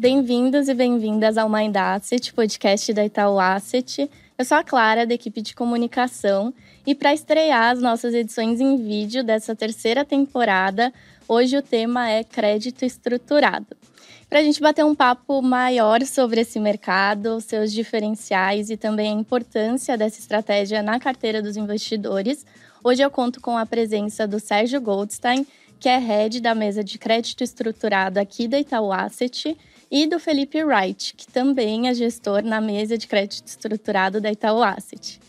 Bem-vindos e bem-vindas ao Mind Asset, podcast da Itaú Asset. Eu sou a Clara, da equipe de comunicação, e para estrear as nossas edições em vídeo dessa terceira temporada, hoje o tema é crédito estruturado. Para a gente bater um papo maior sobre esse mercado, seus diferenciais e também a importância dessa estratégia na carteira dos investidores, hoje eu conto com a presença do Sérgio Goldstein, que é head da mesa de crédito estruturado aqui da Itaú Asset, e do Felipe Wright, que também é gestor na mesa de crédito estruturado da Itaú Asset.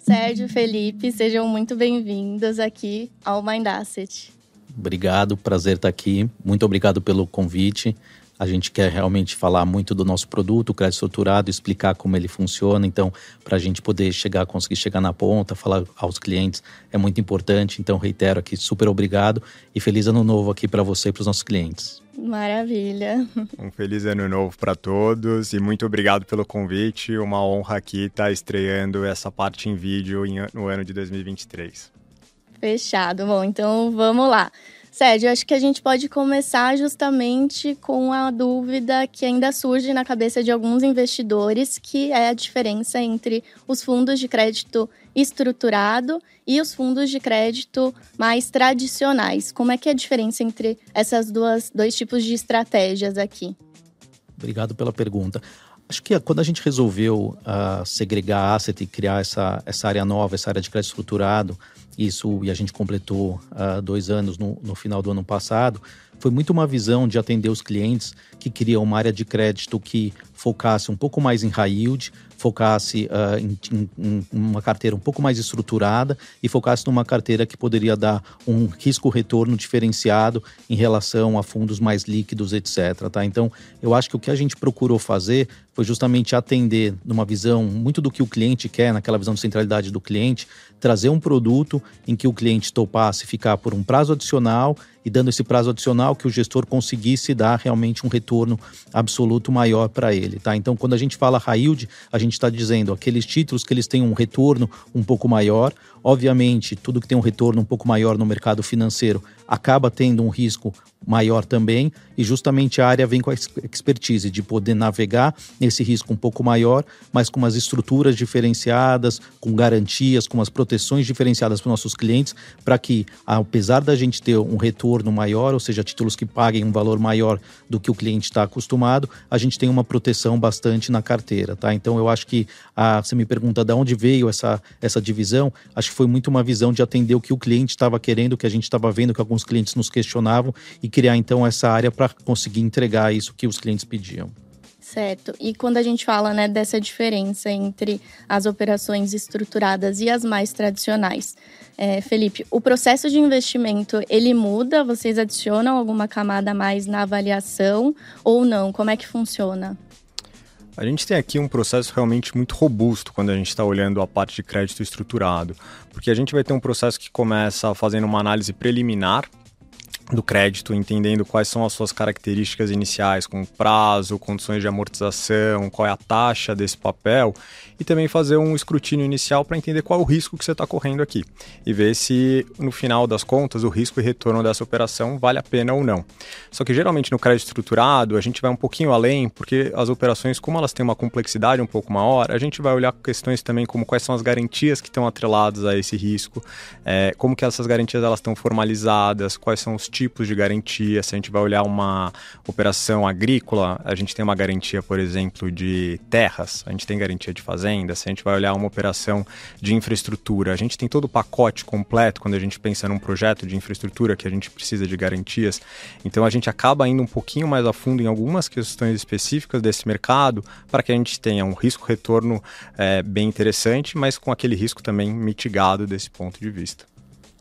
Sérgio, Felipe, sejam muito bem-vindos aqui ao Mind Asset. Obrigado, prazer estar aqui. Muito obrigado pelo convite. A gente quer realmente falar muito do nosso produto, o crédito estruturado, explicar como ele funciona. Então, para a gente poder chegar, conseguir chegar na ponta, falar aos clientes, é muito importante. Então, reitero aqui, super obrigado e feliz ano novo aqui para você e para os nossos clientes. Maravilha. Um feliz ano novo para todos e muito obrigado pelo convite. Uma honra aqui estar tá estreando essa parte em vídeo no ano de 2023. Fechado. Bom, então vamos lá. Sérgio, acho que a gente pode começar justamente com a dúvida que ainda surge na cabeça de alguns investidores, que é a diferença entre os fundos de crédito estruturado e os fundos de crédito mais tradicionais. Como é que é a diferença entre essas duas dois tipos de estratégias aqui? Obrigado pela pergunta. Acho que quando a gente resolveu uh, segregar asset e criar essa, essa área nova, essa área de crédito estruturado, isso e a gente completou uh, dois anos no, no final do ano passado, foi muito uma visão de atender os clientes que queriam uma área de crédito que focasse um pouco mais em high yield, focasse uh, em, em, em, uma carteira um pouco mais estruturada e focasse numa carteira que poderia dar um risco-retorno diferenciado em relação a fundos mais líquidos, etc. Tá? Então, eu acho que o que a gente procurou fazer foi justamente atender numa visão muito do que o cliente quer, naquela visão de centralidade do cliente, trazer um produto em que o cliente topasse ficar por um prazo adicional e dando esse prazo adicional que o gestor conseguisse dar realmente um retorno absoluto maior para ele, tá? Então, quando a gente fala high yield, a gente está dizendo aqueles títulos que eles têm um retorno um pouco maior. Obviamente, tudo que tem um retorno um pouco maior no mercado financeiro acaba tendo um risco maior também, e justamente a área vem com a expertise de poder navegar nesse risco um pouco maior, mas com umas estruturas diferenciadas, com garantias, com umas proteções diferenciadas para os nossos clientes, para que, apesar da gente ter um retorno maior, ou seja, títulos que paguem um valor maior do que o cliente está acostumado, a gente tem uma proteção bastante na carteira, tá? Então eu acho que a, você me pergunta de onde veio essa, essa divisão, acho que foi muito uma visão de atender o que o cliente estava querendo, o que a gente estava vendo, que alguns clientes nos questionavam e criar então essa área para conseguir entregar isso que os clientes pediam. Certo. E quando a gente fala né, dessa diferença entre as operações estruturadas e as mais tradicionais, é, Felipe, o processo de investimento ele muda? Vocês adicionam alguma camada a mais na avaliação ou não? Como é que funciona? A gente tem aqui um processo realmente muito robusto quando a gente está olhando a parte de crédito estruturado, porque a gente vai ter um processo que começa fazendo uma análise preliminar do crédito, entendendo quais são as suas características iniciais, com prazo, condições de amortização, qual é a taxa desse papel, e também fazer um escrutínio inicial para entender qual é o risco que você está correndo aqui e ver se no final das contas o risco e retorno dessa operação vale a pena ou não. Só que geralmente no crédito estruturado a gente vai um pouquinho além, porque as operações, como elas têm uma complexidade um pouco maior, a gente vai olhar questões também como quais são as garantias que estão atreladas a esse risco, é, como que essas garantias elas estão formalizadas, quais são os tipos de garantia. Se a gente vai olhar uma operação agrícola, a gente tem uma garantia, por exemplo, de terras, a gente tem garantia de fazenda. Se a gente vai olhar uma operação de infraestrutura, a gente tem todo o pacote completo quando a gente pensa num projeto de infraestrutura que a gente precisa de garantias. Então a gente acaba indo um pouquinho mais a fundo em algumas questões específicas desse mercado para que a gente tenha um risco-retorno é, bem interessante, mas com aquele risco também mitigado desse ponto de vista.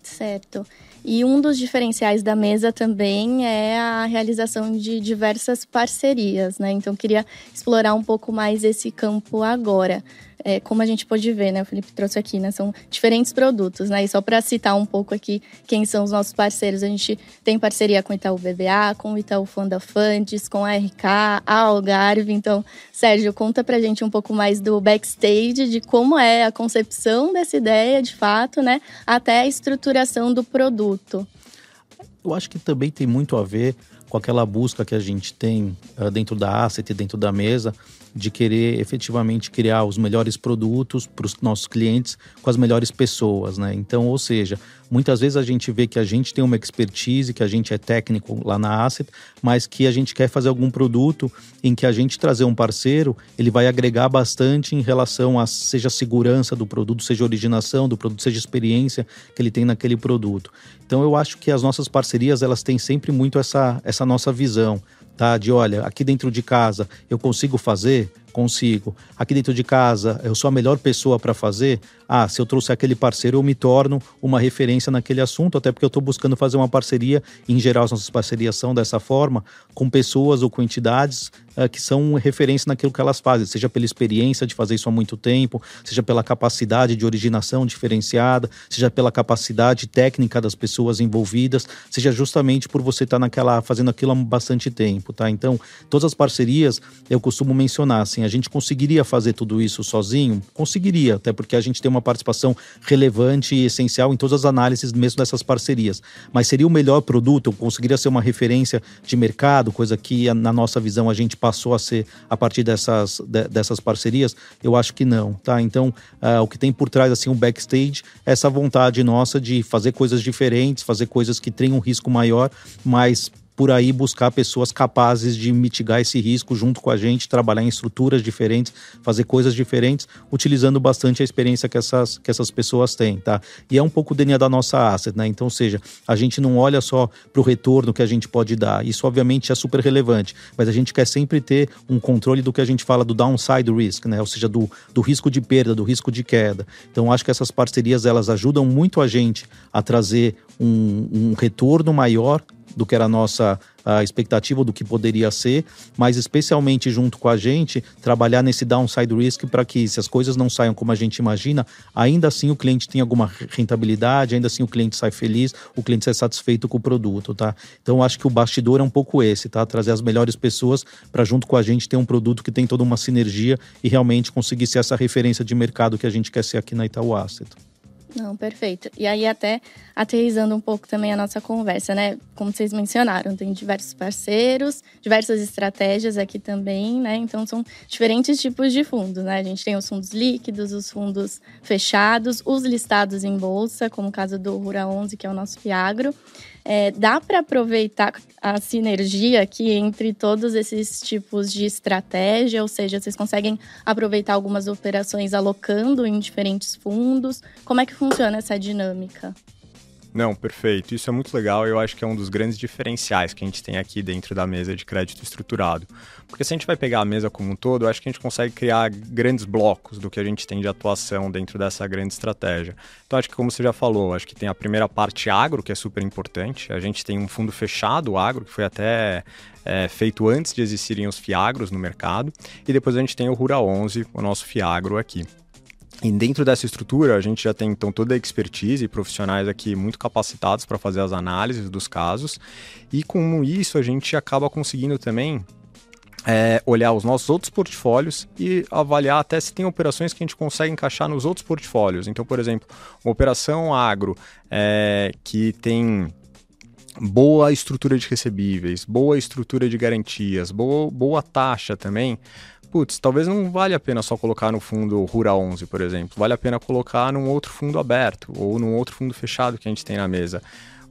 Certo. E um dos diferenciais da mesa também é a realização de diversas parcerias, né? Então, queria explorar um pouco mais esse campo agora é, como a gente pode ver, né? O Felipe trouxe aqui, né? São diferentes produtos, né? E só para citar um pouco aqui quem são os nossos parceiros, a gente tem parceria com o Itaú BBA, com o Itaú Fonda Funds, com a RK, a Algarve. Então, Sérgio, conta pra gente um pouco mais do backstage, de como é a concepção dessa ideia, de fato, né? Até a estruturação do produto. Eu acho que também tem muito a ver com com aquela busca que a gente tem uh, dentro da asset, dentro da mesa, de querer efetivamente criar os melhores produtos para os nossos clientes com as melhores pessoas, né? Então, ou seja, muitas vezes a gente vê que a gente tem uma expertise, que a gente é técnico lá na Asset, mas que a gente quer fazer algum produto em que a gente trazer um parceiro, ele vai agregar bastante em relação a seja segurança do produto, seja originação do produto, seja experiência que ele tem naquele produto. Então eu acho que as nossas parcerias, elas têm sempre muito essa, essa nossa visão tá? De olha, aqui dentro de casa eu consigo fazer, consigo. Aqui dentro de casa eu sou a melhor pessoa para fazer. Ah, se eu trouxer aquele parceiro eu me torno uma referência naquele assunto, até porque eu estou buscando fazer uma parceria. Em geral as nossas parcerias são dessa forma, com pessoas ou com entidades uh, que são referência naquilo que elas fazem, seja pela experiência de fazer isso há muito tempo, seja pela capacidade de originação diferenciada, seja pela capacidade técnica das pessoas envolvidas, seja justamente por você estar tá naquela fazendo aquilo há bastante tempo, tá? Então, todas as parcerias eu costumo mencionar assim, a gente conseguiria fazer tudo isso sozinho? Conseguiria, até porque a gente tem uma participação relevante e essencial em todas as análises mesmo dessas parcerias. Mas seria o melhor produto? Conseguiria ser uma referência de mercado, coisa que na nossa visão a gente passou a ser a partir dessas, de, dessas parcerias? Eu acho que não, tá? Então, uh, o que tem por trás, assim, o backstage, é essa vontade nossa de fazer coisas diferentes, fazer coisas que tenham um risco maior, mas por aí buscar pessoas capazes de mitigar esse risco junto com a gente, trabalhar em estruturas diferentes, fazer coisas diferentes, utilizando bastante a experiência que essas, que essas pessoas têm, tá? E é um pouco o DNA da nossa asset, né? Então, seja, a gente não olha só para o retorno que a gente pode dar, isso obviamente é super relevante, mas a gente quer sempre ter um controle do que a gente fala do downside risk, né? Ou seja, do, do risco de perda, do risco de queda. Então, acho que essas parcerias, elas ajudam muito a gente a trazer um, um retorno maior do que era a nossa a expectativa do que poderia ser, mas especialmente junto com a gente, trabalhar nesse downside risk para que, se as coisas não saiam como a gente imagina, ainda assim o cliente tem alguma rentabilidade, ainda assim o cliente sai feliz, o cliente sai satisfeito com o produto, tá? Então acho que o bastidor é um pouco esse, tá? Trazer as melhores pessoas para junto com a gente ter um produto que tem toda uma sinergia e realmente conseguir ser essa referência de mercado que a gente quer ser aqui na Itaú Asset. Não, perfeito. E aí, até aterrizando um pouco também a nossa conversa, né? Como vocês mencionaram, tem diversos parceiros, diversas estratégias aqui também, né? Então, são diferentes tipos de fundos, né? A gente tem os fundos líquidos, os fundos fechados, os listados em bolsa, como o caso do Rura 11, que é o nosso Fiagro. É, dá para aproveitar a sinergia aqui entre todos esses tipos de estratégia, ou seja, vocês conseguem aproveitar algumas operações alocando em diferentes fundos? Como é que funciona essa dinâmica? Não, perfeito. Isso é muito legal e eu acho que é um dos grandes diferenciais que a gente tem aqui dentro da mesa de crédito estruturado. Porque se a gente vai pegar a mesa como um todo, eu acho que a gente consegue criar grandes blocos do que a gente tem de atuação dentro dessa grande estratégia. Então, acho que, como você já falou, acho que tem a primeira parte agro, que é super importante. A gente tem um fundo fechado agro, que foi até é, feito antes de existirem os fiagros no mercado. E depois a gente tem o Rura 11, o nosso fiagro aqui. E dentro dessa estrutura, a gente já tem então toda a expertise e profissionais aqui muito capacitados para fazer as análises dos casos. E com isso, a gente acaba conseguindo também é, olhar os nossos outros portfólios e avaliar até se tem operações que a gente consegue encaixar nos outros portfólios. Então, por exemplo, uma operação agro é, que tem boa estrutura de recebíveis, boa estrutura de garantias, boa, boa taxa também putz, talvez não vale a pena só colocar no fundo Rura 11, por exemplo. Vale a pena colocar num outro fundo aberto ou num outro fundo fechado que a gente tem na mesa.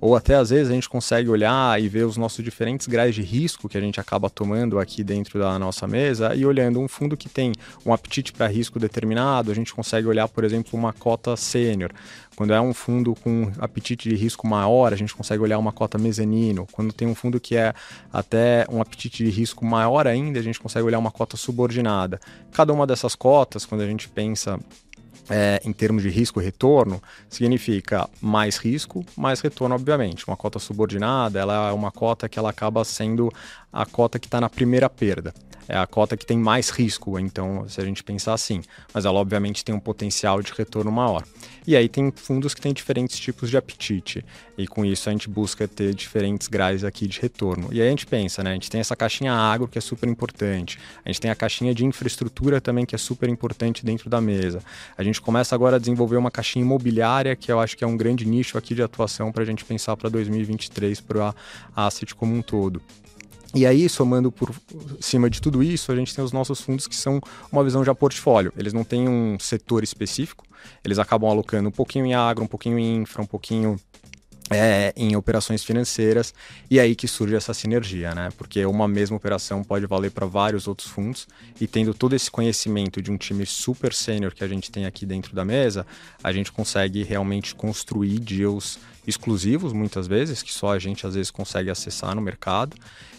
Ou até às vezes a gente consegue olhar e ver os nossos diferentes graus de risco que a gente acaba tomando aqui dentro da nossa mesa e olhando um fundo que tem um apetite para risco determinado, a gente consegue olhar, por exemplo, uma cota sênior. Quando é um fundo com apetite de risco maior, a gente consegue olhar uma cota mezanino. Quando tem um fundo que é até um apetite de risco maior ainda, a gente consegue olhar uma cota subordinada. Cada uma dessas cotas, quando a gente pensa é, em termos de risco e retorno, significa mais risco, mais retorno, obviamente. Uma cota subordinada, ela é uma cota que ela acaba sendo a cota que está na primeira perda. É a cota que tem mais risco, então, se a gente pensar assim. Mas ela, obviamente, tem um potencial de retorno maior. E aí tem fundos que têm diferentes tipos de apetite. E com isso a gente busca ter diferentes graus aqui de retorno. E aí a gente pensa, né? A gente tem essa caixinha agro que é super importante. A gente tem a caixinha de infraestrutura também que é super importante dentro da mesa. A gente começa agora a desenvolver uma caixinha imobiliária que eu acho que é um grande nicho aqui de atuação para a gente pensar para 2023 para a asset como um todo. E aí, somando por cima de tudo isso, a gente tem os nossos fundos que são uma visão já portfólio. Eles não têm um setor específico, eles acabam alocando um pouquinho em agro, um pouquinho em infra, um pouquinho é, em operações financeiras e aí que surge essa sinergia, né? Porque uma mesma operação pode valer para vários outros fundos e tendo todo esse conhecimento de um time super sênior que a gente tem aqui dentro da mesa, a gente consegue realmente construir deals exclusivos muitas vezes que só a gente às vezes consegue acessar no mercado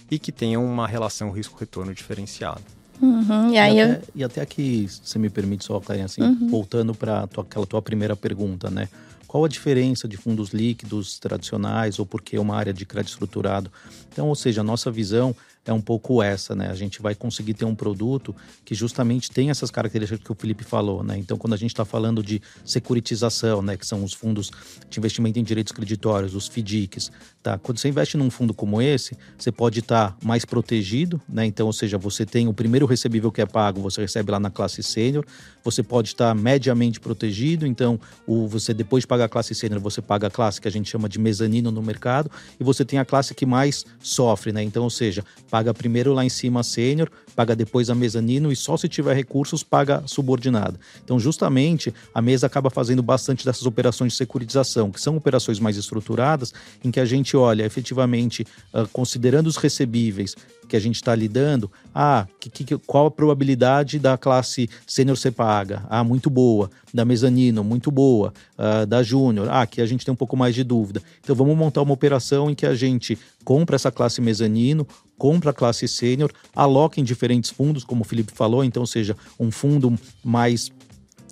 e que tenham uma relação risco-retorno diferenciada. Uhum, e, aí e, até, eu... e até aqui, se você me permite só, Clarinha, assim, uhum. voltando para aquela tua primeira pergunta, né? Qual a diferença de fundos líquidos tradicionais ou porque é uma área de crédito estruturado? Então, ou seja, a nossa visão é um pouco essa, né? A gente vai conseguir ter um produto que justamente tem essas características que o Felipe falou, né? Então, quando a gente está falando de securitização, né, que são os fundos de investimento em direitos creditórios, os FDICs, tá? Quando você investe num fundo como esse, você pode estar tá mais protegido, né? Então, ou seja, você tem o primeiro recebível que é pago, você recebe lá na classe sênior, você pode estar mediamente protegido, então, o, você depois de pagar a classe sênior, você paga a classe que a gente chama de mezanino no mercado, e você tem a classe que mais sofre, né? Então, ou seja, paga primeiro lá em cima a sênior, paga depois a mezanino e só se tiver recursos paga subordinada. Então, justamente, a mesa acaba fazendo bastante dessas operações de securitização, que são operações mais estruturadas, em que a gente olha efetivamente, uh, considerando os recebíveis que a gente está lidando, ah, que, que, qual a probabilidade da classe sênior ser paga? Ah, muito boa. Da mezanino, muito boa. Uh, da júnior, ah, que a gente tem um pouco mais de dúvida. Então vamos montar uma operação em que a gente compra essa classe mezanino, compra a classe sênior, aloca em diferentes fundos, como o Felipe falou, então seja um fundo mais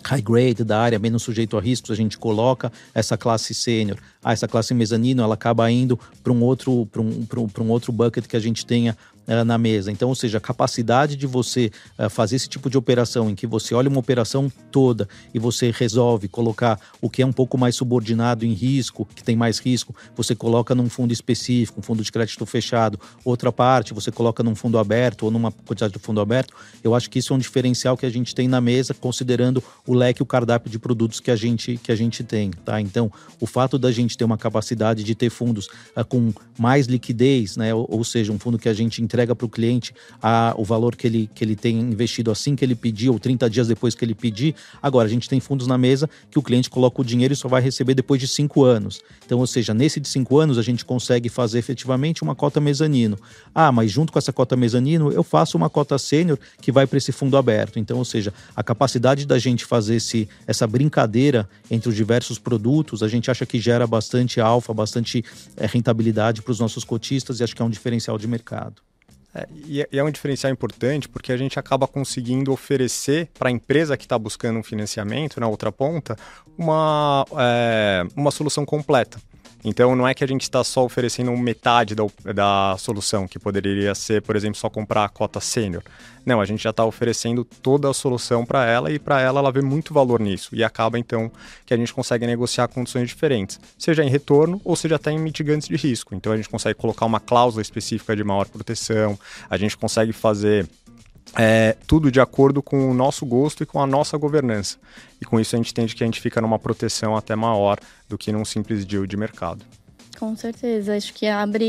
high grade da área, menos sujeito a riscos, a gente coloca essa classe sênior. Ah, essa classe mezanino, ela acaba indo para um outro para um, um outro bucket que a gente tenha uh, na mesa. Então, ou seja, a capacidade de você uh, fazer esse tipo de operação em que você olha uma operação toda e você resolve colocar o que é um pouco mais subordinado em risco, que tem mais risco, você coloca num fundo específico, um fundo de crédito fechado, outra parte você coloca num fundo aberto ou numa quantidade de fundo aberto. Eu acho que isso é um diferencial que a gente tem na mesa, considerando o leque, o cardápio de produtos que a gente que a gente tem, tá? Então, o fato da gente ter uma capacidade de ter fundos uh, com mais liquidez, né? Ou, ou seja, um fundo que a gente entrega para o cliente a, o valor que ele, que ele tem investido assim que ele pediu, ou 30 dias depois que ele pedir. Agora, a gente tem fundos na mesa que o cliente coloca o dinheiro e só vai receber depois de cinco anos. Então, ou seja, nesse de cinco anos, a gente consegue fazer efetivamente uma cota mezanino. Ah, mas junto com essa cota mezanino, eu faço uma cota sênior que vai para esse fundo aberto. Então, ou seja, a capacidade da gente fazer esse, essa brincadeira entre os diversos produtos, a gente acha que gera bastante alfa, bastante é, rentabilidade para os nossos cotistas e acho que é um diferencial de mercado. É, e é um diferencial importante porque a gente acaba conseguindo oferecer para a empresa que está buscando um financiamento na outra ponta uma, é, uma solução completa. Então não é que a gente está só oferecendo metade da, da solução, que poderia ser, por exemplo, só comprar a cota sênior. Não, a gente já está oferecendo toda a solução para ela e para ela ela vê muito valor nisso. E acaba então que a gente consegue negociar condições diferentes, seja em retorno ou seja até em mitigantes de risco. Então a gente consegue colocar uma cláusula específica de maior proteção, a gente consegue fazer é, tudo de acordo com o nosso gosto e com a nossa governança. E com isso a gente entende que a gente fica numa proteção até maior do que num simples deal de mercado. Com certeza, acho que abre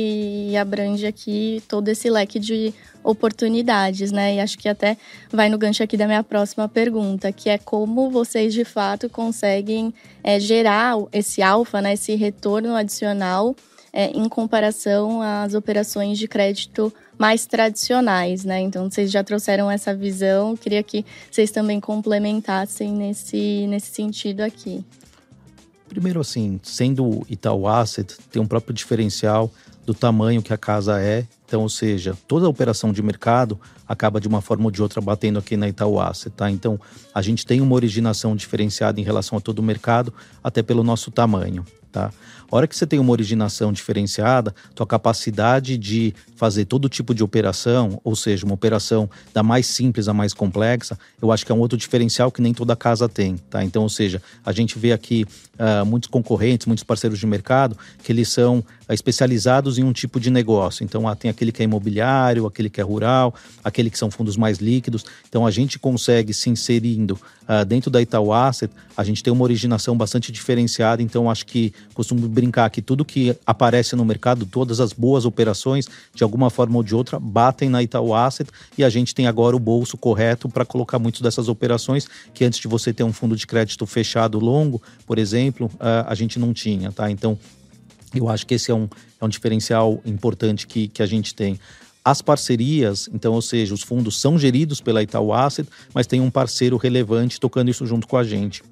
e abrange aqui todo esse leque de oportunidades, né? E acho que até vai no gancho aqui da minha próxima pergunta, que é como vocês de fato conseguem é, gerar esse alfa, né? Esse retorno adicional é, em comparação às operações de crédito mais tradicionais, né? Então vocês já trouxeram essa visão, queria que vocês também complementassem nesse, nesse sentido aqui. Primeiro, assim, sendo Itaú Asset, tem um próprio diferencial do tamanho que a casa é. Então, ou seja, toda a operação de mercado acaba de uma forma ou de outra batendo aqui na Itaú Asset, tá? Então, a gente tem uma originação diferenciada em relação a todo o mercado, até pelo nosso tamanho, tá? Hora que você tem uma originação diferenciada, tua capacidade de fazer todo tipo de operação, ou seja, uma operação da mais simples à mais complexa, eu acho que é um outro diferencial que nem toda casa tem, tá? Então, ou seja, a gente vê aqui uh, muitos concorrentes, muitos parceiros de mercado que eles são uh, especializados em um tipo de negócio. Então, uh, tem aquele que é imobiliário, aquele que é rural, aquele que são fundos mais líquidos. Então, a gente consegue se inserindo uh, dentro da Itaú Asset, a gente tem uma originação bastante diferenciada. Então, acho que costumo brincar que tudo que aparece no mercado, todas as boas operações, de alguma forma ou de outra, batem na Itaú Asset e a gente tem agora o bolso correto para colocar muitas dessas operações que antes de você ter um fundo de crédito fechado longo, por exemplo, a gente não tinha, tá? Então, eu acho que esse é um, é um diferencial importante que, que a gente tem. As parcerias, então, ou seja, os fundos são geridos pela Itaú Asset, mas tem um parceiro relevante tocando isso junto com a gente.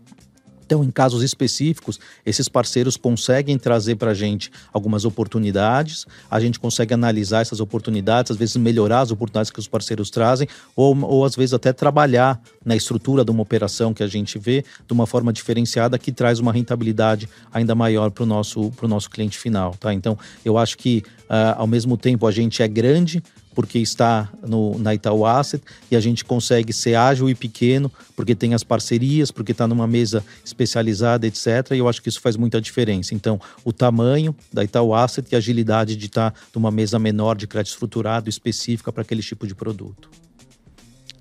Então, em casos específicos, esses parceiros conseguem trazer para a gente algumas oportunidades, a gente consegue analisar essas oportunidades, às vezes melhorar as oportunidades que os parceiros trazem, ou, ou às vezes até trabalhar na estrutura de uma operação que a gente vê de uma forma diferenciada que traz uma rentabilidade ainda maior para o nosso, nosso cliente final. Tá? Então, eu acho que, uh, ao mesmo tempo, a gente é grande, porque está no, na Itaú Asset e a gente consegue ser ágil e pequeno porque tem as parcerias, porque está numa mesa especializada, etc. E eu acho que isso faz muita diferença. Então, o tamanho da Itaú Asset e a agilidade de estar tá numa mesa menor de crédito estruturado específica para aquele tipo de produto.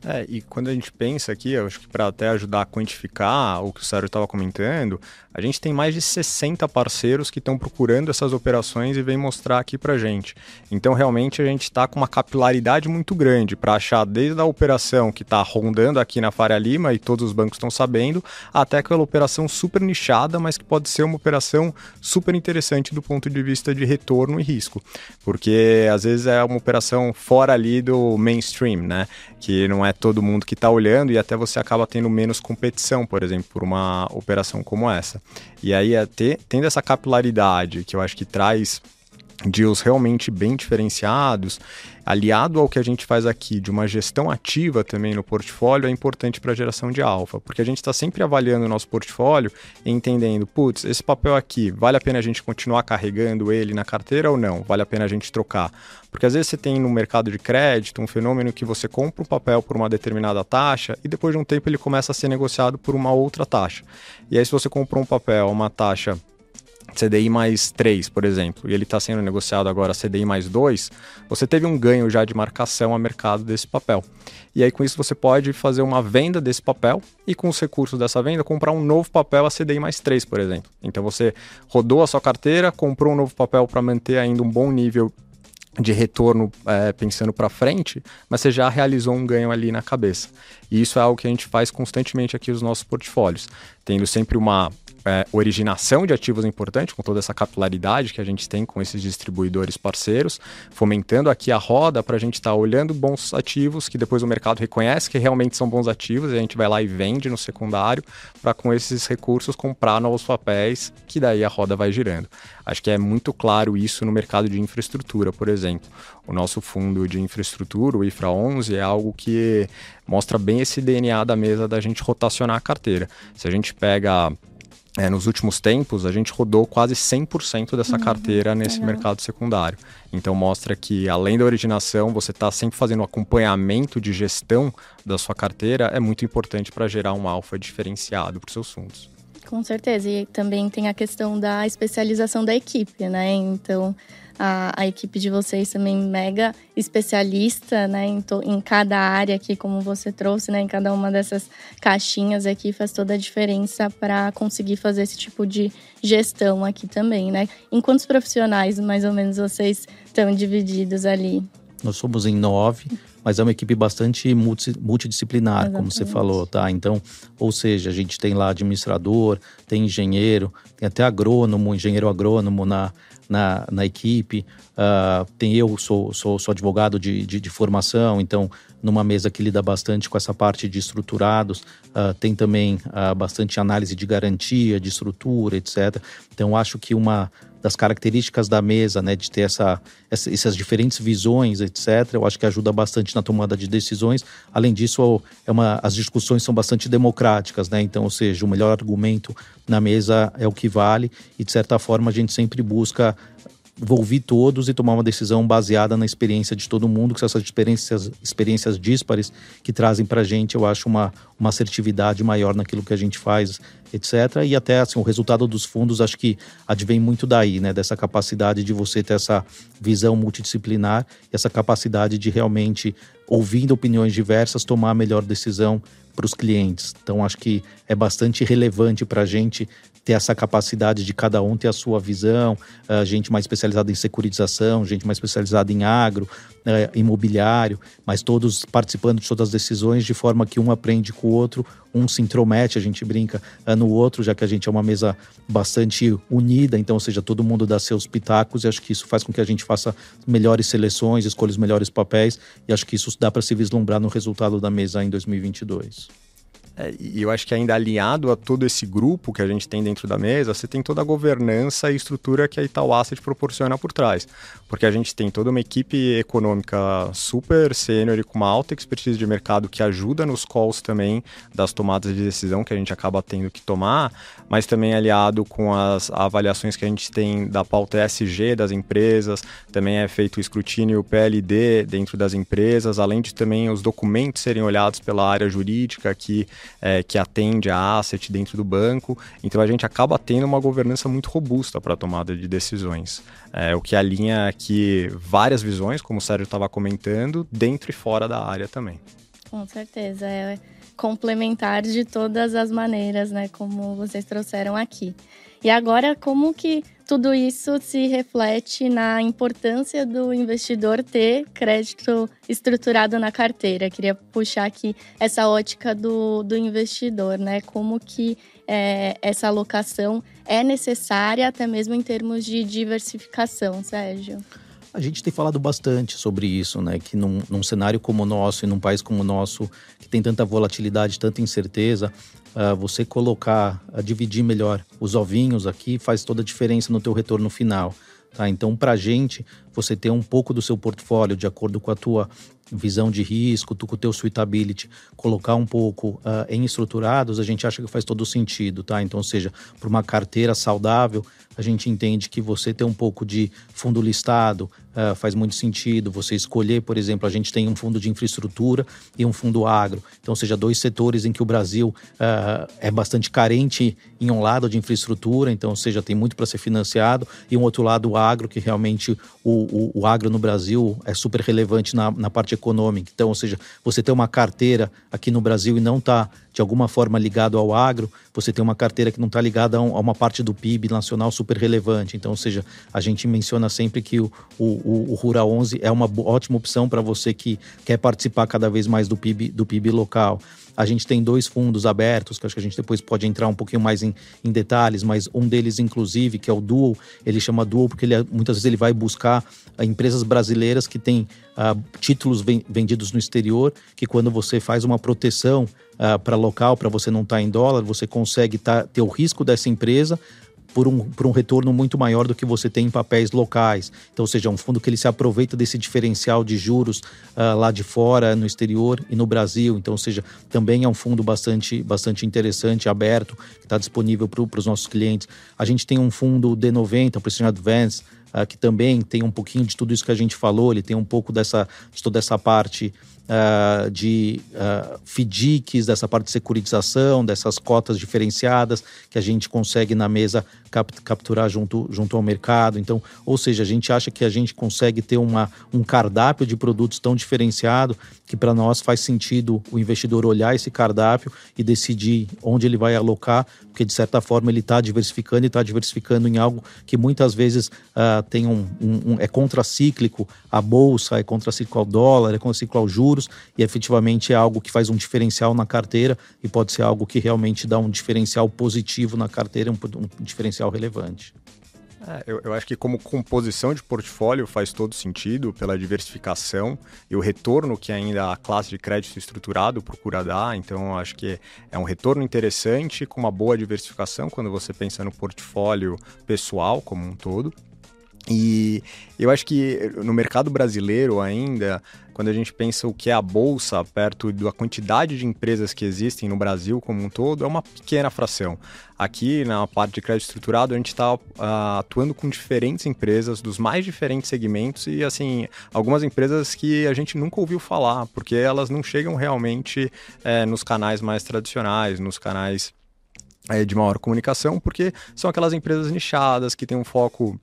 É, e quando a gente pensa aqui, eu acho que para até ajudar a quantificar o que o Sérgio estava comentando, a gente tem mais de 60 parceiros que estão procurando essas operações e vem mostrar aqui para gente. Então, realmente, a gente está com uma capilaridade muito grande para achar desde a operação que está rondando aqui na Faria Lima e todos os bancos estão sabendo, até aquela operação super nichada, mas que pode ser uma operação super interessante do ponto de vista de retorno e risco. Porque às vezes é uma operação fora ali do mainstream, né? Que não é é todo mundo que está olhando e até você acaba tendo menos competição, por exemplo, por uma operação como essa. E aí, é ter, tendo essa capilaridade que eu acho que traz deals realmente bem diferenciados, aliado ao que a gente faz aqui de uma gestão ativa também no portfólio, é importante para a geração de alfa, porque a gente está sempre avaliando o nosso portfólio e entendendo, putz, esse papel aqui, vale a pena a gente continuar carregando ele na carteira ou não? Vale a pena a gente trocar? Porque às vezes você tem no mercado de crédito um fenômeno que você compra um papel por uma determinada taxa e depois de um tempo ele começa a ser negociado por uma outra taxa. E aí se você comprou um papel uma taxa CDI mais 3, por exemplo, e ele está sendo negociado agora CDI mais 2, você teve um ganho já de marcação a mercado desse papel. E aí com isso você pode fazer uma venda desse papel e com os recursos dessa venda comprar um novo papel a CDI mais 3, por exemplo. Então você rodou a sua carteira, comprou um novo papel para manter ainda um bom nível de retorno é, pensando para frente, mas você já realizou um ganho ali na cabeça. E isso é algo que a gente faz constantemente aqui nos nossos portfólios, tendo sempre uma é, originação de ativos importante, com toda essa capilaridade que a gente tem com esses distribuidores parceiros, fomentando aqui a roda para a gente estar tá olhando bons ativos que depois o mercado reconhece que realmente são bons ativos e a gente vai lá e vende no secundário para com esses recursos comprar novos papéis, que daí a roda vai girando. Acho que é muito claro isso no mercado de infraestrutura, por exemplo. O nosso fundo de infraestrutura, o IFRA 11, é algo que mostra bem esse DNA da mesa da gente rotacionar a carteira. Se a gente pega é, nos últimos tempos, a gente rodou quase 100% dessa uhum, carteira nesse legal. mercado secundário. Então, mostra que, além da originação, você está sempre fazendo um acompanhamento de gestão da sua carteira, é muito importante para gerar um alfa diferenciado para os seus fundos. Com certeza. E também tem a questão da especialização da equipe, né? Então, a, a equipe de vocês também mega especialista, né, em, to, em cada área aqui, como você trouxe, né, em cada uma dessas caixinhas aqui faz toda a diferença para conseguir fazer esse tipo de gestão aqui também, né? Em quantos profissionais, mais ou menos, vocês estão divididos ali? Nós somos em nove, mas é uma equipe bastante multidisciplinar, Exatamente. como você falou, tá? Então, ou seja, a gente tem lá administrador, tem engenheiro, tem até agrônomo, engenheiro agrônomo na, na, na equipe. Uh, tem eu, sou, sou, sou advogado de, de, de, formação, então numa mesa que lida bastante com essa parte de estruturados, uh, tem também uh, bastante análise de garantia, de estrutura, etc. Então acho que uma das características da mesa, né, de ter essa, essa, essas diferentes visões, etc. Eu acho que ajuda bastante na tomada de decisões. Além disso, é uma, as discussões são bastante democráticas, né? Então, ou seja, o melhor argumento na mesa é o que vale e de certa forma a gente sempre busca ouvir todos e tomar uma decisão baseada na experiência de todo mundo, que essas experiências, experiências díspares que trazem para a gente, eu acho, uma, uma assertividade maior naquilo que a gente faz, etc. E até assim, o resultado dos fundos, acho que advém muito daí, né? Dessa capacidade de você ter essa visão multidisciplinar essa capacidade de realmente, ouvindo opiniões diversas, tomar a melhor decisão para os clientes. Então, acho que é bastante relevante para a gente ter essa capacidade de cada um ter a sua visão, uh, gente mais especializada em securitização, gente mais especializada em agro, uh, imobiliário, mas todos participando de todas as decisões de forma que um aprende com o outro, um se intromete, a gente brinca uh, no outro, já que a gente é uma mesa bastante unida, então, ou seja, todo mundo dá seus pitacos e acho que isso faz com que a gente faça melhores seleções, escolha os melhores papéis e acho que isso dá para se vislumbrar no resultado da mesa em 2022. É, e eu acho que ainda alinhado a todo esse grupo que a gente tem dentro da mesa, você tem toda a governança e estrutura que a Itaú Asset proporciona por trás. Porque a gente tem toda uma equipe econômica super sênior e com uma alta expertise de mercado que ajuda nos calls também das tomadas de decisão que a gente acaba tendo que tomar, mas também aliado com as avaliações que a gente tem da pauta ESG das empresas, também é feito o escrutínio PLD dentro das empresas, além de também os documentos serem olhados pela área jurídica que é, que atende a asset dentro do banco. Então a gente acaba tendo uma governança muito robusta para a tomada de decisões. É, o que alinha aqui várias visões, como o Sérgio estava comentando, dentro e fora da área também. Com certeza, é complementar de todas as maneiras, né, como vocês trouxeram aqui. E agora, como que tudo isso se reflete na importância do investidor ter crédito estruturado na carteira? Queria puxar aqui essa ótica do, do investidor, né? Como que é, essa alocação é necessária, até mesmo em termos de diversificação, Sérgio? A gente tem falado bastante sobre isso, né? Que num, num, cenário como o nosso e num país como o nosso, que tem tanta volatilidade, tanta incerteza, uh, você colocar, uh, dividir melhor os ovinhos aqui faz toda a diferença no teu retorno final. Tá? Então, para a gente, você ter um pouco do seu portfólio de acordo com a tua visão de risco, tu com o teu suitability, colocar um pouco uh, em estruturados, a gente acha que faz todo sentido, tá? Então, seja, para uma carteira saudável, a gente entende que você ter um pouco de fundo listado uh, faz muito sentido. Você escolher, por exemplo, a gente tem um fundo de infraestrutura e um fundo agro. Então, seja, dois setores em que o Brasil uh, é bastante carente em um lado de infraestrutura, então, seja, tem muito para ser financiado, e um outro lado, o agro, que realmente o, o, o agro no Brasil é super relevante na, na parte econômica. Então, ou seja, você ter uma carteira aqui no Brasil e não está de alguma forma ligado ao agro, você tem uma carteira que não está ligada a, uma parte do PIB nacional super relevante. Então, ou seja, a gente menciona sempre que o, o, o Rural 11 é uma ótima opção para você que quer participar cada vez mais do PIB, do PIB local. A gente tem dois fundos abertos, que acho que a gente depois pode entrar um pouquinho mais em, em detalhes, mas um deles, inclusive, que é o Dual, ele chama Dual porque ele, é, muitas vezes ele vai buscar uh, empresas brasileiras que têm uh, títulos vendidos no exterior, que quando você faz uma proteção uh, para local, para você não estar tá em dólar, você consegue tá, ter o risco dessa empresa, por um, por um retorno muito maior do que você tem em papéis locais. Então, ou seja, é um fundo que ele se aproveita desse diferencial de juros uh, lá de fora, no exterior e no Brasil. Então, ou seja, também é um fundo bastante, bastante interessante, aberto, que está disponível para os nossos clientes. A gente tem um fundo D90, o Precision Advance, uh, que também tem um pouquinho de tudo isso que a gente falou, ele tem um pouco dessa, de toda essa parte uh, de uh, FDICs, dessa parte de securitização, dessas cotas diferenciadas que a gente consegue na mesa capturar junto, junto ao mercado. Então, ou seja, a gente acha que a gente consegue ter uma, um cardápio de produtos tão diferenciado que para nós faz sentido o investidor olhar esse cardápio e decidir onde ele vai alocar, porque de certa forma ele está diversificando e está diversificando em algo que muitas vezes uh, tem um, um, um, é contracíclico a bolsa, é contracíclico ao dólar, é contracíclico aos juros e efetivamente é algo que faz um diferencial na carteira e pode ser algo que realmente dá um diferencial positivo na carteira, um, um diferencial relevante. É, eu, eu, acho que como composição de portfólio faz todo sentido pela diversificação e o retorno que ainda a classe de crédito estruturado procura dar. Então, acho que é um retorno interessante com uma boa diversificação quando você pensa no portfólio pessoal como um todo. E eu acho que no mercado brasileiro ainda, quando a gente pensa o que é a bolsa perto da quantidade de empresas que existem no Brasil como um todo, é uma pequena fração. Aqui na parte de crédito estruturado, a gente está uh, ah, atuando com diferentes empresas dos mais diferentes segmentos e assim algumas empresas que a gente nunca ouviu falar, porque elas não chegam realmente é, nos canais mais tradicionais, nos canais é, de maior comunicação, porque são aquelas empresas nichadas que têm um foco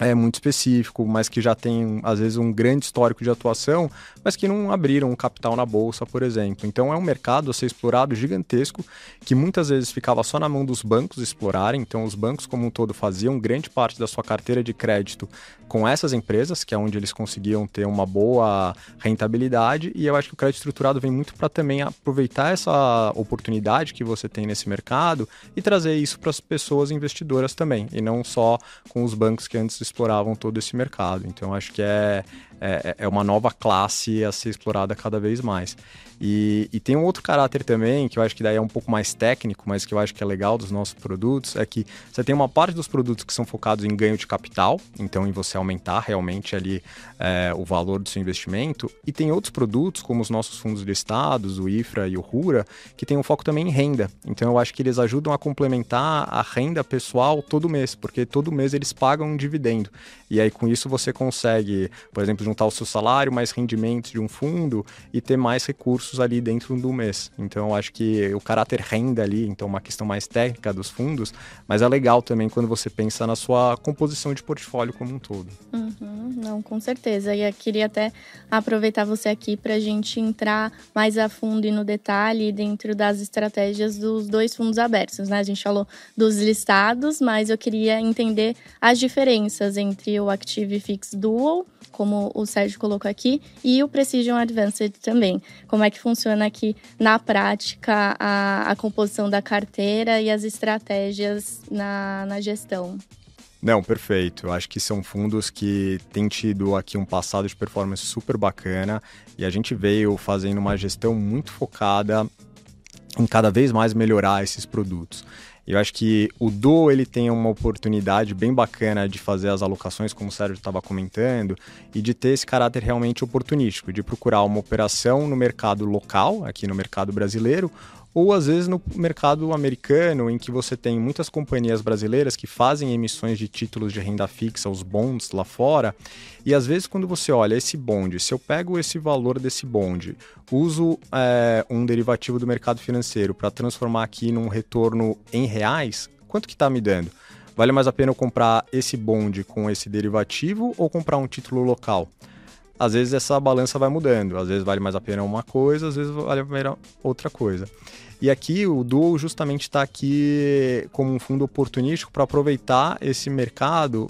é muito específico, mas que já tem, às vezes, um grande histórico de atuação, mas que não abriram capital na bolsa, por exemplo. Então é um mercado a ser explorado gigantesco, que muitas vezes ficava só na mão dos bancos explorarem. Então os bancos, como um todo, faziam grande parte da sua carteira de crédito com essas empresas, que é onde eles conseguiam ter uma boa rentabilidade. E eu acho que o crédito estruturado vem muito para também aproveitar essa oportunidade que você tem nesse mercado e trazer isso para as pessoas investidoras também, e não só com os bancos que antes exploravam todo esse mercado. Então, acho que é, é, é uma nova classe a ser explorada cada vez mais. E, e, tem um outro caráter também, que eu acho que daí é um pouco mais técnico, mas que eu acho que é legal dos nossos produtos, é que você tem uma parte dos produtos que são focados em ganho de capital, então em você aumentar realmente ali é, o valor do seu investimento, e tem outros produtos, como os nossos fundos listados, o IFRA e o RURA, que tem um foco também em renda. Então eu acho que eles ajudam a complementar a renda pessoal todo mês, porque todo mês eles pagam um dividendo. E aí com isso você consegue, por exemplo, juntar o seu salário mais rendimentos de um fundo e ter mais recursos ali dentro do mês. Então, eu acho que o caráter renda ali, então, uma questão mais técnica dos fundos, mas é legal também quando você pensa na sua composição de portfólio como um todo. Uhum, não, com certeza. E eu queria até aproveitar você aqui para a gente entrar mais a fundo e no detalhe dentro das estratégias dos dois fundos abertos, né? A gente falou dos listados, mas eu queria entender as diferenças entre o Active Fix Dual como o Sérgio colocou aqui, e o Precision Advanced também. Como é que funciona aqui na prática a, a composição da carteira e as estratégias na, na gestão? Não, perfeito. Acho que são fundos que têm tido aqui um passado de performance super bacana e a gente veio fazendo uma gestão muito focada em cada vez mais melhorar esses produtos. Eu acho que o Do ele tem uma oportunidade bem bacana de fazer as alocações, como o Sérgio estava comentando, e de ter esse caráter realmente oportunístico, de procurar uma operação no mercado local, aqui no mercado brasileiro, ou às vezes no mercado americano, em que você tem muitas companhias brasileiras que fazem emissões de títulos de renda fixa, os bonds lá fora, e às vezes quando você olha esse bonde, se eu pego esse valor desse bonde, uso é, um derivativo do mercado financeiro para transformar aqui num retorno em reais, quanto que está me dando? Vale mais a pena eu comprar esse bonde com esse derivativo ou comprar um título local? Às vezes essa balança vai mudando. Às vezes vale mais a pena uma coisa, às vezes vale a pena outra coisa. E aqui o Duo justamente está aqui como um fundo oportunístico para aproveitar esse mercado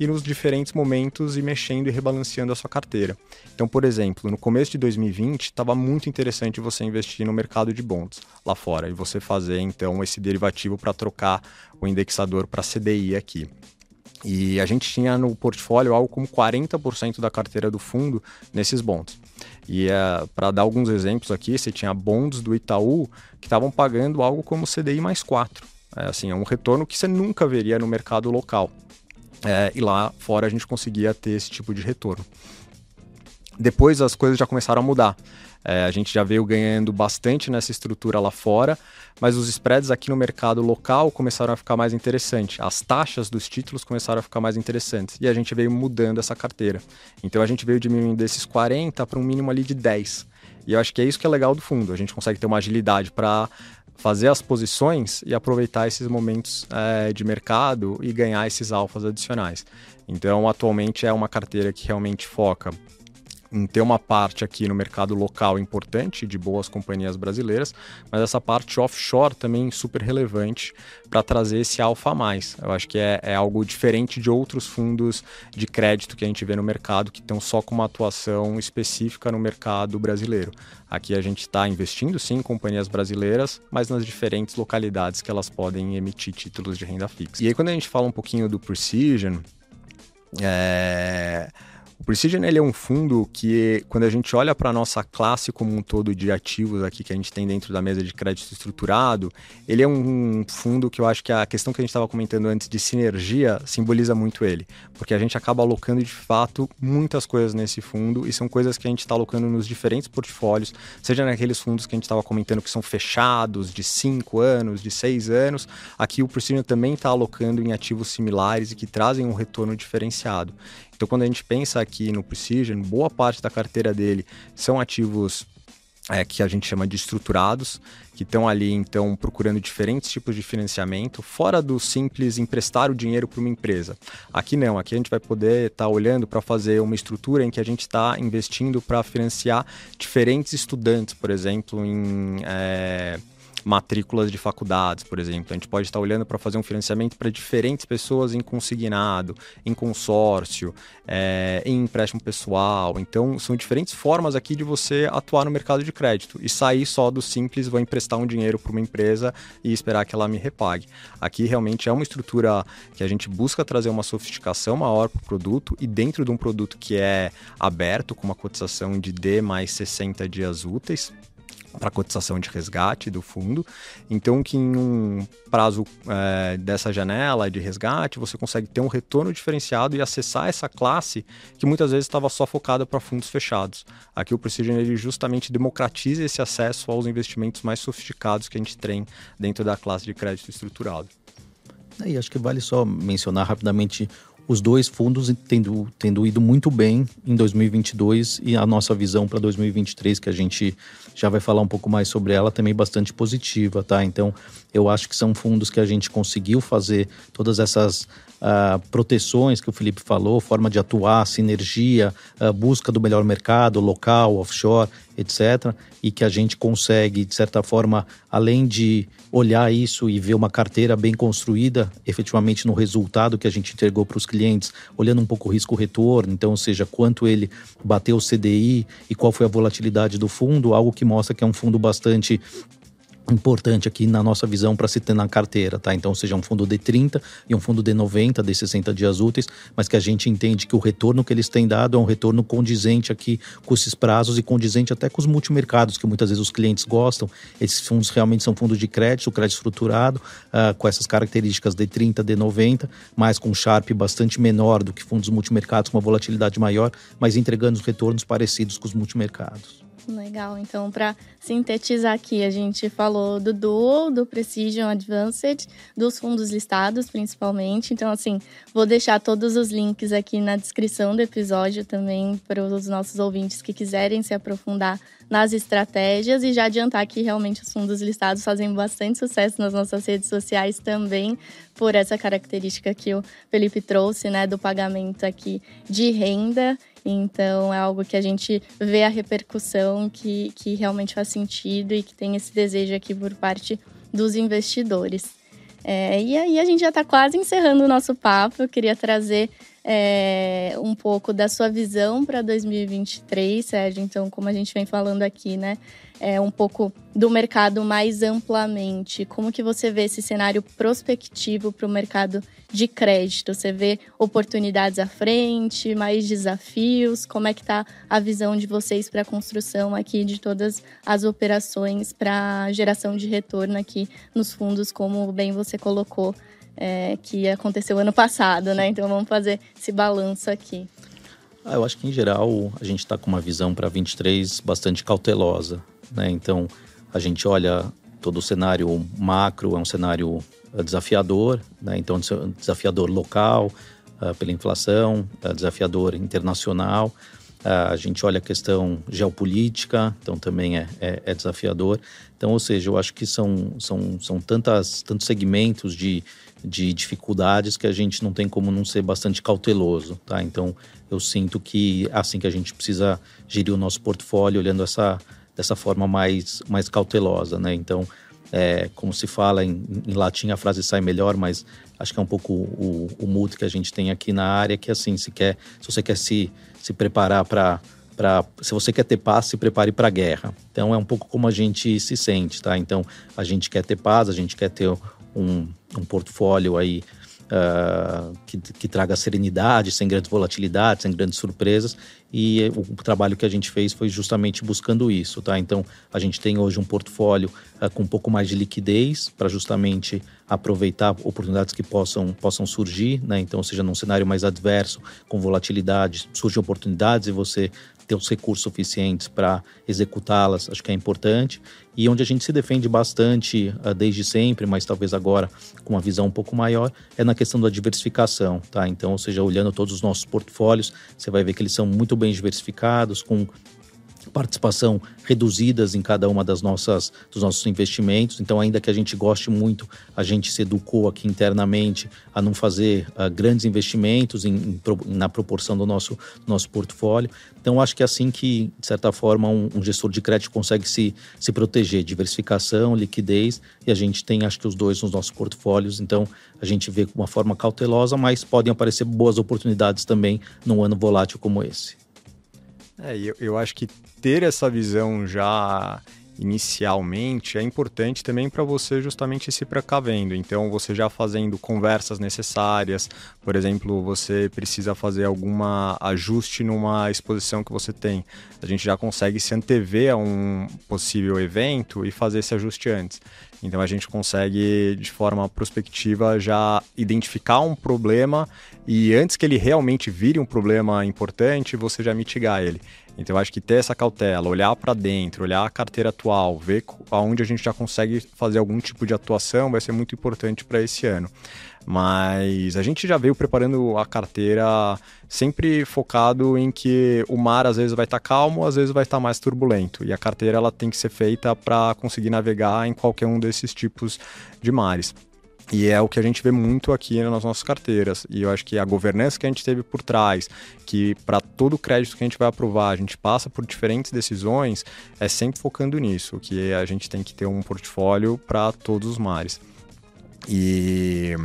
e nos diferentes momentos e mexendo e rebalanceando a sua carteira. Então, por exemplo, no começo de 2020 estava muito interessante você investir no mercado de bonds lá fora e você fazer então esse derivativo para trocar o indexador para CDI aqui. E a gente tinha no portfólio algo como 40% da carteira do fundo nesses bonds. E é, para dar alguns exemplos aqui, você tinha bonds do Itaú que estavam pagando algo como CDI mais 4. É, assim, é um retorno que você nunca veria no mercado local. É, e lá fora a gente conseguia ter esse tipo de retorno. Depois as coisas já começaram a mudar. É, a gente já veio ganhando bastante nessa estrutura lá fora, mas os spreads aqui no mercado local começaram a ficar mais interessantes. As taxas dos títulos começaram a ficar mais interessantes. E a gente veio mudando essa carteira. Então a gente veio diminuindo desses 40 para um mínimo ali de 10. E eu acho que é isso que é legal do fundo. A gente consegue ter uma agilidade para fazer as posições e aproveitar esses momentos é, de mercado e ganhar esses alfas adicionais. Então, atualmente é uma carteira que realmente foca em ter uma parte aqui no mercado local importante de boas companhias brasileiras, mas essa parte offshore também super relevante para trazer esse alfa mais. Eu acho que é, é, algo diferente de outros fundos de crédito que a gente vê no mercado que estão só com uma atuação específica no mercado brasileiro. Aqui a gente está investindo sim em companhias brasileiras, mas nas diferentes localidades que elas podem emitir títulos de renda fixa. E aí quando a gente fala um pouquinho do Precision, é Precision ele é um fundo que, quando a gente olha para a nossa classe como um todo de ativos aqui que a gente tem dentro da mesa de crédito estruturado, ele é um fundo que eu acho que a questão que a gente estava comentando antes de sinergia simboliza muito ele, porque a gente acaba alocando de fato muitas coisas nesse fundo e são coisas que a gente está alocando nos diferentes portfólios, seja naqueles fundos que a gente estava comentando que são fechados de 5 anos, de 6 anos, aqui o Precision também está alocando em ativos similares e que trazem um retorno diferenciado. Então, quando a gente pensa aqui no Precision, boa parte da carteira dele são ativos é, que a gente chama de estruturados, que estão ali então procurando diferentes tipos de financiamento, fora do simples emprestar o dinheiro para uma empresa. Aqui não, aqui a gente vai poder estar tá olhando para fazer uma estrutura em que a gente está investindo para financiar diferentes estudantes, por exemplo, em. É matrículas de faculdades, por exemplo. A gente pode estar olhando para fazer um financiamento para diferentes pessoas em consignado, em consórcio, é, em empréstimo pessoal. Então, são diferentes formas aqui de você atuar no mercado de crédito e sair só do simples, vou emprestar um dinheiro para uma empresa e esperar que ela me repague. Aqui realmente é uma estrutura que a gente busca trazer uma sofisticação maior para o produto e dentro de um produto que é aberto, com uma cotização de D mais 60 dias úteis, para cotização de resgate do fundo. Então, que em um prazo é, dessa janela de resgate, você consegue ter um retorno diferenciado e acessar essa classe que muitas vezes estava só focada para fundos fechados. Aqui o Precision ele justamente democratiza esse acesso aos investimentos mais sofisticados que a gente tem dentro da classe de crédito estruturado. E acho que vale só mencionar rapidamente os dois fundos tendo, tendo ido muito bem em 2022 e a nossa visão para 2023, que a gente já vai falar um pouco mais sobre ela, também bastante positiva, tá? Então, eu acho que são fundos que a gente conseguiu fazer todas essas uh, proteções que o Felipe falou, forma de atuar, sinergia, uh, busca do melhor mercado, local, offshore, etc. E que a gente consegue, de certa forma, além de olhar isso e ver uma carteira bem construída, efetivamente no resultado que a gente entregou para os clientes, olhando um pouco o risco-retorno, então, ou seja, quanto ele bateu o CDI e qual foi a volatilidade do fundo, algo que mostra que é um fundo bastante importante aqui na nossa visão para se ter na carteira, tá? Então, seja um fundo de 30 e um fundo de 90, de 60 dias úteis, mas que a gente entende que o retorno que eles têm dado é um retorno condizente aqui com esses prazos e condizente até com os multimercados, que muitas vezes os clientes gostam. Esses fundos realmente são fundos de crédito, crédito estruturado, uh, com essas características de 30, de 90, mas com Sharp bastante menor do que fundos multimercados, com uma volatilidade maior, mas entregando os retornos parecidos com os multimercados. Legal. Então, para sintetizar aqui, a gente falou do Duo, do Precision Advanced, dos fundos listados principalmente. Então, assim, vou deixar todos os links aqui na descrição do episódio também para os nossos ouvintes que quiserem se aprofundar nas estratégias e já adiantar que realmente os fundos listados fazem bastante sucesso nas nossas redes sociais também por essa característica que o Felipe trouxe, né, do pagamento aqui de renda então é algo que a gente vê a repercussão que, que realmente faz sentido e que tem esse desejo aqui por parte dos investidores. É, e aí a gente já está quase encerrando o nosso papo. Eu queria trazer é, um pouco da sua visão para 2023, Sérgio. Então, como a gente vem falando aqui, né? É, um pouco do mercado mais amplamente. Como que você vê esse cenário prospectivo para o mercado de crédito? Você vê oportunidades à frente, mais desafios? Como é que está a visão de vocês para a construção aqui de todas as operações para geração de retorno aqui nos fundos, como bem você colocou é, que aconteceu ano passado, né? Então vamos fazer esse balanço aqui. Ah, eu acho que em geral a gente está com uma visão para 23 bastante cautelosa, né? Então a gente olha todo o cenário macro, é um cenário eh, desafiador, né? Então desafiador local uh, pela inflação, uh, desafiador internacional. Uh, a gente olha a questão geopolítica, então também é, é, é desafiador. Então, ou seja, eu acho que são, são, são tantas, tantos segmentos de, de dificuldades que a gente não tem como não ser bastante cauteloso, tá? Então, eu sinto que é assim que a gente precisa gerir o nosso portfólio, olhando essa dessa forma mais, mais cautelosa, né? Então, é, como se fala em, em, latim, a frase sai melhor, mas acho que é um pouco o, o, que a gente tem aqui na área, que assim, se quer, se você quer se, se preparar para Pra, se você quer ter paz, se prepare para a guerra. Então é um pouco como a gente se sente, tá? Então a gente quer ter paz, a gente quer ter um, um portfólio aí uh, que, que, traga serenidade, sem grandes volatilidades, sem grandes surpresas. E o, trabalho que a gente fez foi justamente buscando isso, tá? Então, a gente tem hoje um portfólio uh, com um pouco mais de liquidez para justamente aproveitar oportunidades que possam, possam surgir, né? Então, seja num cenário mais adverso, com volatilidade, surgem oportunidades e você ter os recursos suficientes para executá-las, acho que é importante. E onde a gente se defende bastante uh, desde sempre, mas talvez agora com uma visão um pouco maior, é na questão da diversificação, tá? Então, ou seja, olhando todos os nossos portfólios, você vai ver que eles são muito bem diversificados, com participação reduzidas em cada uma das nossas dos nossos investimentos. Então, ainda que a gente goste muito, a gente se educou aqui internamente a não fazer uh, grandes investimentos em, em, na proporção do nosso nosso portfólio. Então, acho que é assim que, de certa forma, um, um, gestor de crédito consegue se, se proteger, diversificação, liquidez, e a gente tem, acho que os dois nos nossos portfólios. Então, a gente vê com uma forma cautelosa, mas podem aparecer boas oportunidades também num ano volátil como esse. É, eu, eu acho que ter essa visão já inicialmente é importante também para você justamente se precavendo. Então, você já fazendo conversas necessárias, por exemplo, você precisa fazer alguma ajuste numa exposição que você tem. A gente já consegue se antever a um possível evento e fazer esse ajuste antes. Então, a gente consegue de forma prospectiva já identificar um problema e antes que ele realmente vire um problema importante, você já mitigar ele. Então, eu acho que ter essa cautela, olhar para dentro, olhar a carteira atual, ver aonde a gente já consegue fazer algum tipo de atuação, vai ser muito importante para esse ano. Mas a gente já veio preparando a carteira sempre focado em que o mar às vezes vai estar tá calmo, às vezes vai estar tá mais turbulento. E a carteira ela tem que ser feita para conseguir navegar em qualquer um desses tipos de mares. E é o que a gente vê muito aqui nas nossas carteiras. E eu acho que a governança que a gente teve por trás, que para todo o crédito que a gente vai aprovar, a gente passa por diferentes decisões, é sempre focando nisso, que a gente tem que ter um portfólio para todos os mares. E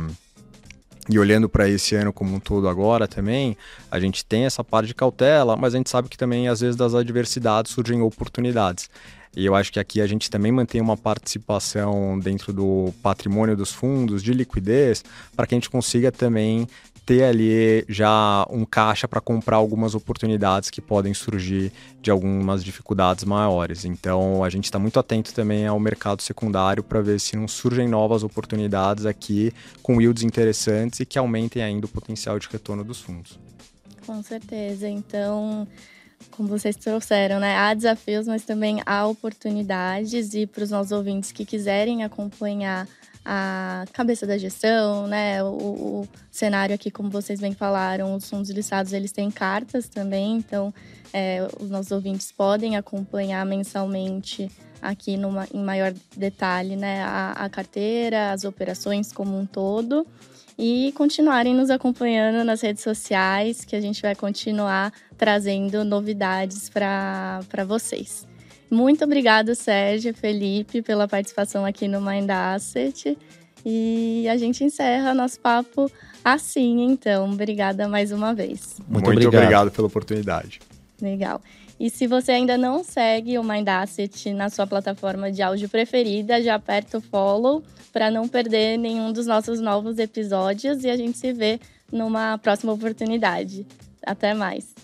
e olhando para esse ano como um todo agora também, a gente tem essa parte de cautela, mas a gente sabe que também às vezes das adversidades surgem oportunidades. E eu acho que aqui a gente também mantém uma participação dentro do patrimônio dos fundos de liquidez para que a gente consiga também ter ali já um caixa para comprar algumas oportunidades que podem surgir de algumas dificuldades maiores. Então a gente está muito atento também ao mercado secundário para ver se não surgem novas oportunidades aqui com yields interessantes e que aumentem ainda o potencial de retorno dos fundos. Com certeza. Então como vocês trouxeram, né? Há desafios, mas também há oportunidades. E para os nossos ouvintes que quiserem acompanhar a cabeça da gestão, né? O, o, cenário aqui, como vocês bem falaram, os fundos listados eles têm cartas também, então é, os nossos ouvintes podem acompanhar mensalmente aqui numa, em maior detalhe, né? A, a carteira, as operações como um todo e continuarem nos acompanhando nas redes sociais, que a gente vai continuar trazendo novidades para vocês. Muito obrigada, Sérgio, Felipe, pela participação aqui no Mind Asset. E a gente encerra nosso papo assim, então. Obrigada mais uma vez. Muito, Muito obrigado. obrigado pela oportunidade. Legal. E se você ainda não segue o Mind Asset na sua plataforma de áudio preferida, já aperta o follow para não perder nenhum dos nossos novos episódios e a gente se vê numa próxima oportunidade. Até mais!